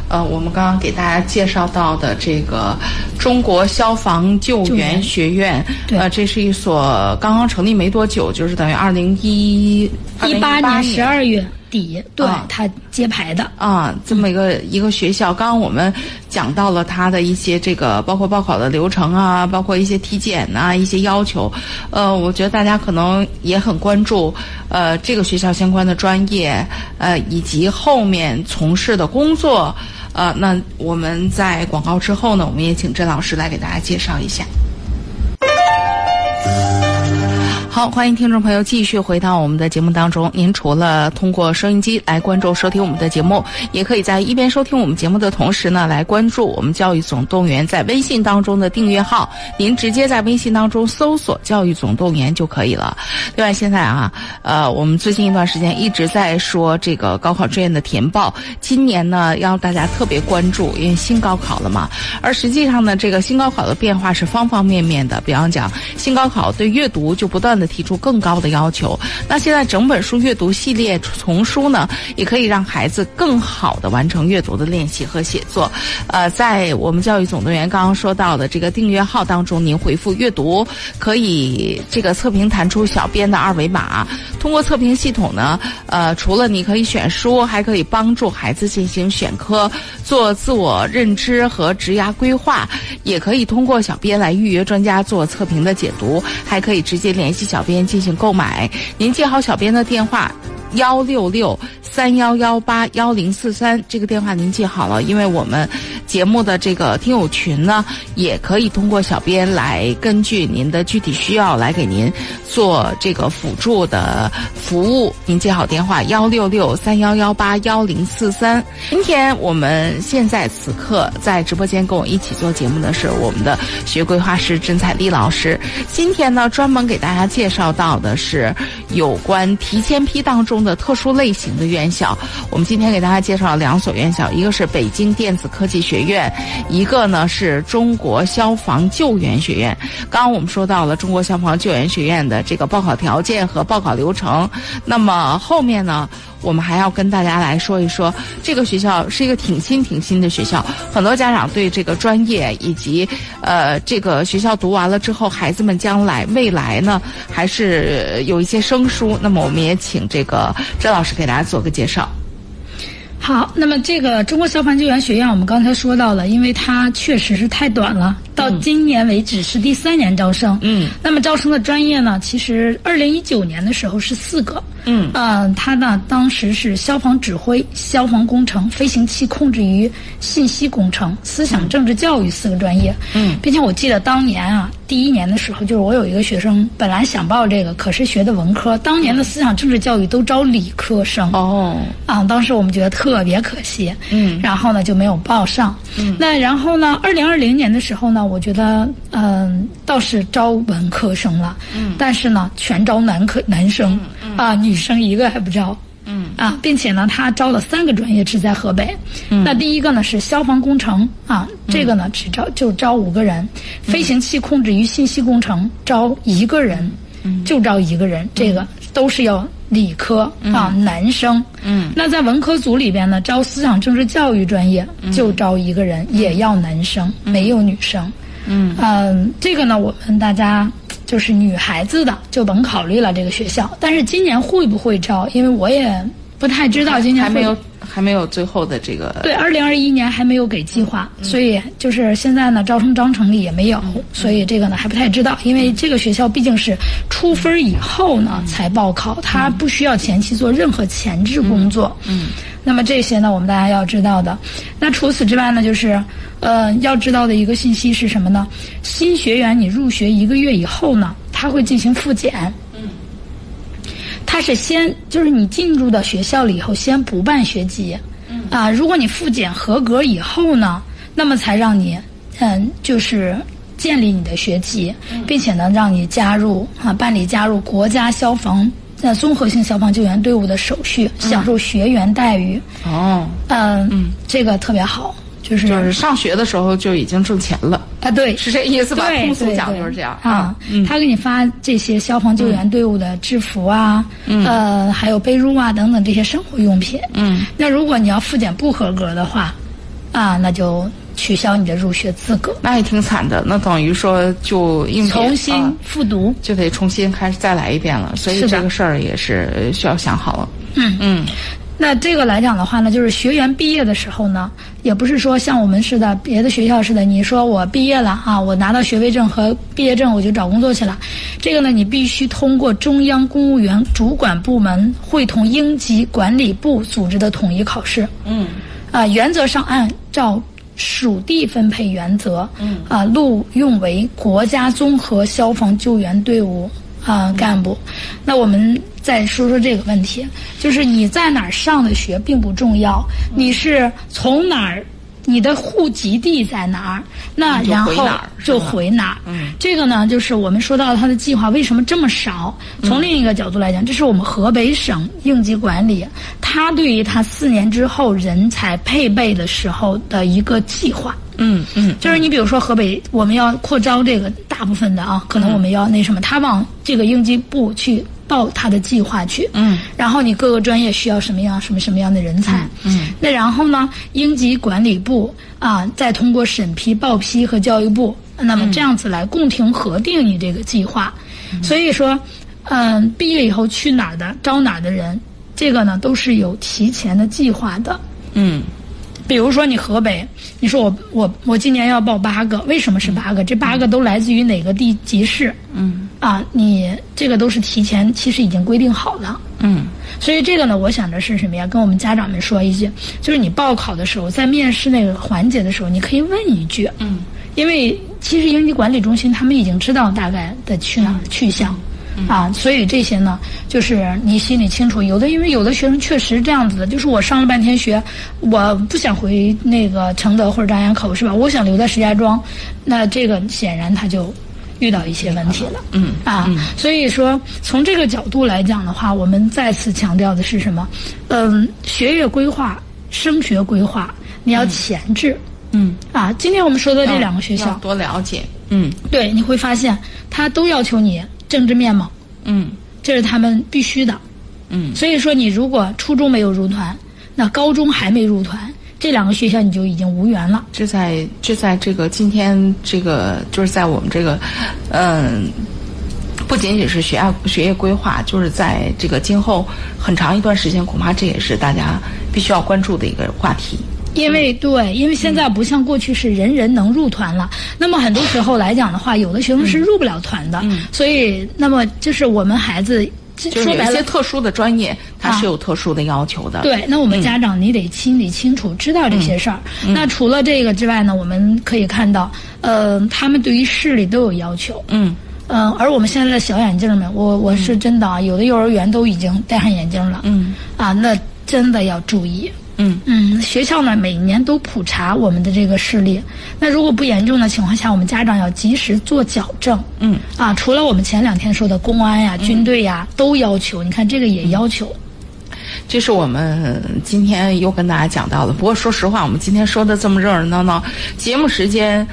呃，我们刚刚给大家介绍到的这个中国消防救援学院，呃，这是一所刚刚成立没多久，就是等于二零一一八年十二月底，对，啊他揭牌的啊，这么一个一个学校。刚刚我们讲到了他的一些这个，包括报考的流程啊，包括一些体检啊，一些要求。呃，我觉得大家可能也很关注，呃，这个学校相关的专业，呃，以及后面从事的工作。呃，那我们在广告之后呢，我们也请郑老师来给大家介绍一下。好，欢迎听众朋友继续回到我们的节目当中。您除了通过收音机来关注收听我们的节目，也可以在一边收听我们节目的同时呢，来关注我们教育总动员在微信当中的订阅号。您直接在微信当中搜索“教育总动员”就可以了。另外，现在啊，呃，我们最近一段时间一直在说这个高考志愿的填报，今年呢要大家特别关注，因为新高考了嘛。而实际上呢，这个新高考的变化是方方面面的。比方讲，新高考对阅读就不断提出更高的要求。那现在整本书阅读系列丛书呢，也可以让孩子更好的完成阅读的练习和写作。呃，在我们教育总动员刚刚说到的这个订阅号当中，您回复“阅读”，可以这个测评弹出小编的二维码。通过测评系统呢，呃，除了你可以选书，还可以帮助孩子进行选科、做自我认知和职涯规划，也可以通过小编来预约专家做测评的解读，还可以直接联系小编进行购买。您记好小编的电话：幺六六三幺幺八幺零四三，这个电话您记好了，因为我们节目的这个听友群呢，也可以通过小编来根据您的具体需要来给您做这个辅助的服务。您记好电话：幺六六三幺幺八幺零四三。今天我们现在此刻在直播间跟我一起做节目的是我们的学规划师甄彩丽老师。今天呢，专门给大家介绍到的是有关提前批当中的特殊类型的院校。我们今天给大家介绍两所院校，一个是北京电子科技学院，一个呢是中国消防救援学院。刚刚我们说到了中国消防救援学院的这个报考条件和报考流程，那么后面呢？我们还要跟大家来说一说，这个学校是一个挺新挺新的学校，很多家长对这个专业以及呃这个学校读完了之后，孩子们将来未来呢，还是有一些生疏。那么我们也请这个甄老师给大家做个介绍。好，那么这个中国消防救援学院，我们刚才说到了，因为它确实是太短了，到今年为止是第三年招生。嗯，那么招生的专业呢，其实二零一九年的时候是四个。嗯，呃，他呢当时是消防指挥、消防工程、飞行器控制与信息工程、思想政治教育四个专业。嗯，并且我记得当年啊，第一年的时候，就是我有一个学生本来想报这个，可是学的文科，当年的思想政治教育都招理科生。哦，啊，当时我们觉得特别可惜，嗯。然后呢就没有报上，嗯。那然后呢，二零二零年的时候呢，我觉得嗯、倒是招文科生了，嗯但是呢全招男科男生，啊女生一个还不招，嗯。啊，并且呢他招了三个专业只在河北，嗯。那第一个呢是消防工程啊，这个呢只招就招五个人，飞行器控制与信息工程招一个人，就招一个人，这个都是要理科啊男生。嗯。那在文科组里边呢，招思想政治教育专业就招一个人，也要男生，没有女生。嗯。嗯，这个呢，我们大家就是女孩子的就甭考虑了这个学校。但是今年会不会招？因为我也不太知道今年还没有还没有最后的这个对，二零二一年还没有给计划，所以就是现在呢，招生章程里也没有，所以这个呢还不太知道。因为这个学校毕竟是出分以后呢才报考，它不需要前期做任何前置工作。嗯那么这些呢，我们大家要知道的。那除此之外呢，就是呃要知道的一个信息是什么呢？新学员你入学一个月以后呢，他会进行复检。他是先就是你进入到学校了以后，先不办学籍。啊，如果你复检合格以后呢，那么才让你嗯就是。建立你的学籍，并且呢，让你加入啊，办理加入国家消防呃综合性消防救援队伍的手续，享受学员待遇。哦，嗯嗯，这个特别好，就是就是上学的时候就已经挣钱了，啊，对，是这意思吧？通俗讲就是这样啊。嗯他给你发这些消防救援队伍的制服啊，呃，还有被褥啊等等这些生活用品。嗯，那如果你要复检不合格的话，啊，那就取消你的入学资格，那也挺惨的，那等于说就应届重新啊复读。就得重新开始再来一遍了，所以这个事儿也是需要想好了。嗯嗯那这个来讲的话呢，就是学员毕业的时候呢，也不是说像我们似的，别的学校似的，你说我毕业了啊，我拿到学位证和毕业证我就找工作去了。这个呢，你必须通过中央公务员主管部门会同应急管理部组织的统一考试。嗯啊，原则上按照属地分配原则，嗯啊，录用为国家综合消防救援队伍啊、干部。那我们再说说这个问题，就是你在哪儿上的学并不重要，你是从哪儿。你的户籍地在哪儿？那然后就回哪儿。嗯这个呢，就是我们说到他的计划为什么这么少？从另一个角度来讲，这是我们河北省应急管理，它对于它四年之后人才配备的时候的一个计划。嗯嗯，就是你比如说河北，我们要扩招这个大部分的啊，可能我们要那什么，他往这个应急部去报他的计划去。嗯，然后你各个专业需要什么样什么什么样的人才。嗯，那然后呢，应急管理部啊，再通过审批、报批和教育部，那么这样子来共同核定你这个计划。所以说，嗯，毕业以后去哪儿的，招哪儿的人，这个呢都是有提前的计划的。嗯比如说你河北，你说我我我今年要报八个，为什么是八个？这八个都来自于哪个地级市？嗯啊，你这个都是提前其实已经规定好了。嗯所以这个呢，我想着是什么呀？跟我们家长们说一句，就是你报考的时候，在面试那个环节的时候，你可以问一句，嗯，因为其实应急管理中心他们已经知道大概的去哪儿去向。啊，所以这些呢，就是你心里清楚。有的因为有的学生确实这样子的，就是我上了半天学，我不想回那个承德或者张家口，是吧？我想留在石家庄，那这个显然他就遇到一些问题了。嗯啊，所以说从这个角度来讲的话，我们再次强调的是什么？嗯，学业规划、升学规划，你要前置。嗯，啊，今天我们说的这两个学校，要多了解。嗯对，你会发现他都要求你政治面貌，嗯这是他们必须的。嗯所以说，你如果初中没有入团，那高中还没入团，这两个学校你就已经无缘了。这在这在这个今天这个就是在我们这个，嗯。不仅仅是学业学业规划，就是在这个今后很长一段时间，恐怕这也是大家必须要关注的一个话题。因为对，因为现在不像过去是人人能入团了，那么很多时候来讲的话，有的学生是入不了团的，嗯所以那么就是我们孩子就是有一说白了。些特殊的专业，它是有特殊的要求的。对，那我们家长你得心里清楚，知道这些事儿。那除了这个之外呢，我们可以看到，呃，他们对于视力都有要求。嗯嗯，而我们现在的小眼镜们，我我是真的啊，有的幼儿园都已经戴上眼镜了。嗯啊，那真的要注意。嗯嗯，学校呢每年都普查我们的这个视力，那如果不严重的情况下，我们家长要及时做矫正。嗯啊，除了我们前两天说的公安呀、军队呀，都要求，你看这个也要求。这是我们今天又跟大家讲到的。不过说实话，我们今天说的这么热热闹闹，节目时间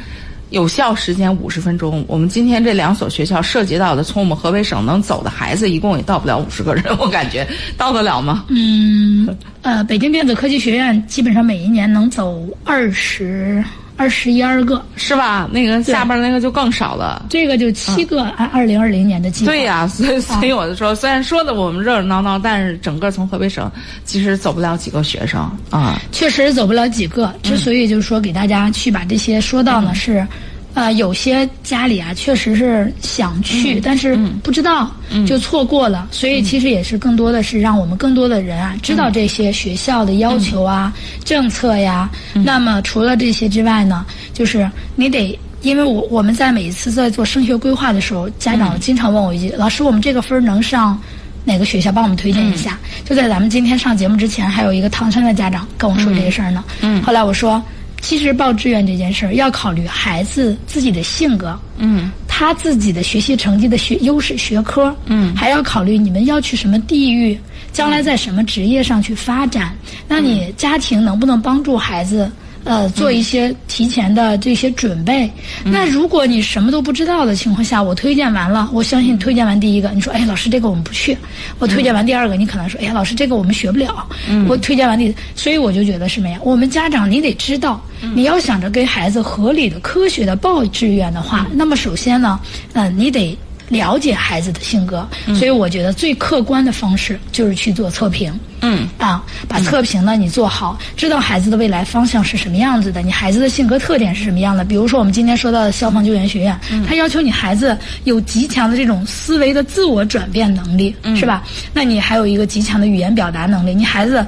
有效时间五十分钟。我们今天这两所学校涉及到的，从我们河北省能走的孩子，一共也到不了五十个人，我感觉到得了吗？嗯，呃，北京电子科技学院基本上每一年能走二十二十一二个，是吧？那个下边那个就更少了。这个就七个，按二零二零年的计划。对呀、所以所以我就说，虽然说的我们热热闹闹，但是整个从河北省其实走不了几个学生啊。确实走不了几个。之所以就是说给大家去把这些说到呢，是，呃，有些家里啊确实是想去，但是不知道，就错过了。所以其实也是更多的是让我们更多的人啊知道这些学校的要求啊、政策呀。那么除了这些之外呢，就是你得。因为我我们在每一次在做升学规划的时候，家长经常问我一句：“老师，我们这个分儿能上哪个学校？帮我们推荐一下。就在咱们今天上节目之前，还有一个唐山的家长跟我说这个事儿呢。嗯后来我说，其实报志愿这件事儿要考虑孩子自己的性格，嗯他自己的学习成绩的学优势学科，嗯还要考虑你们要去什么地域，将来在什么职业上去发展。那你家庭能不能帮助孩子？呃，做一些提前的这些准备。那如果你什么都不知道的情况下，我推荐完了，我相信推荐完第一个，你说，哎，老师这个我们不去；我推荐完第二个，你可能说，哎呀，老师这个我们学不了。我推荐完第，所以我就觉得什么呀？我们家长你得知道，你要想着给孩子合理的、科学的报志愿的话，那么首先呢，呃，你得。了解孩子的性格，所以我觉得最客观的方式就是去做测评。嗯啊，把测评呢你做好，知道孩子的未来方向是什么样子的，你孩子的性格特点是什么样的。比如说我们今天说到的消防救援学院，它要求你孩子有极强的这种思维的自我转变能力，是吧？那你还有一个极强的语言表达能力，你孩子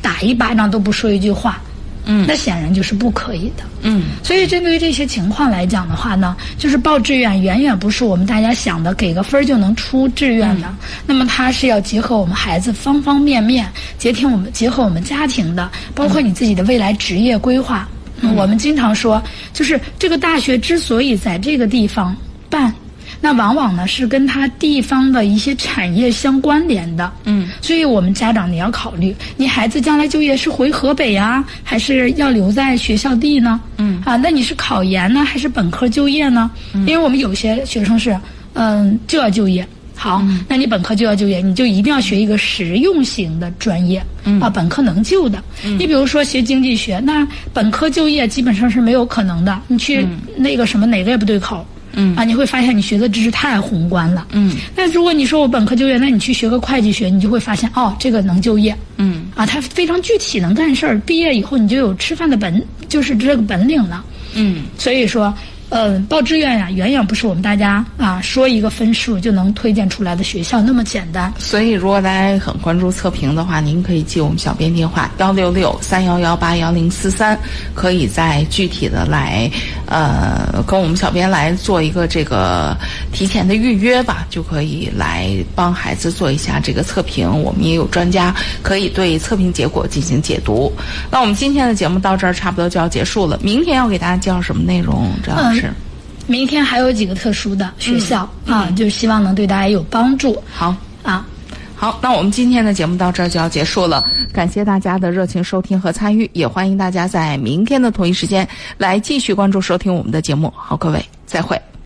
打一巴掌都不说一句话。嗯那显然就是不可以的。嗯所以针对于这些情况来讲的话呢，就是报志愿远远不是我们大家想的给个分儿就能出志愿的。那么它是要结合我们孩子方方面面，结听我们结合我们家庭的，包括你自己的未来职业规划。嗯我们经常说，就是这个大学之所以在这个地方办。那往往呢是跟它地方的一些产业相关联的，嗯，所以我们家长你要考虑，你孩子将来就业是回河北呀、还是要留在学校地呢？嗯啊，那你是考研呢，还是本科就业呢？因为我们有些学生是，嗯，就要就业。好，那你本科就要就业，你就一定要学一个实用型的专业，嗯啊，本科能就的。你比如说学经济学，那本科就业基本上是没有可能的，你去那个什么哪个也不对口。嗯啊，你会发现你学的知识太宏观了。嗯，那如果你说我本科就业，那你去学个会计学，你就会发现哦，这个能就业。嗯啊，它非常具体能干事儿，毕业以后你就有吃饭的本，就是这个本领了。嗯所以说，呃，报志愿呀、远远不是我们大家啊说一个分数就能推荐出来的学校那么简单。所以，如果大家很关注测评的话，您可以记我们小编电话幺六六三幺幺八幺零四三，可以再具体的来呃跟我们小编来做一个这个提前的预约吧，就可以来帮孩子做一下这个测评。我们也有专家可以对测评结果进行解读。那我们今天的节目到这儿差不多就要结束了，明天要给大家介绍什么内容？张老师，明天还有几个特殊的学校、啊，就希望能对大家有帮助好。啊。好，那我们今天的节目到这儿就要结束了，感谢大家的热情收听和参与，也欢迎大家在明天的同一时间来继续关注收听我们的节目。好，各位再会。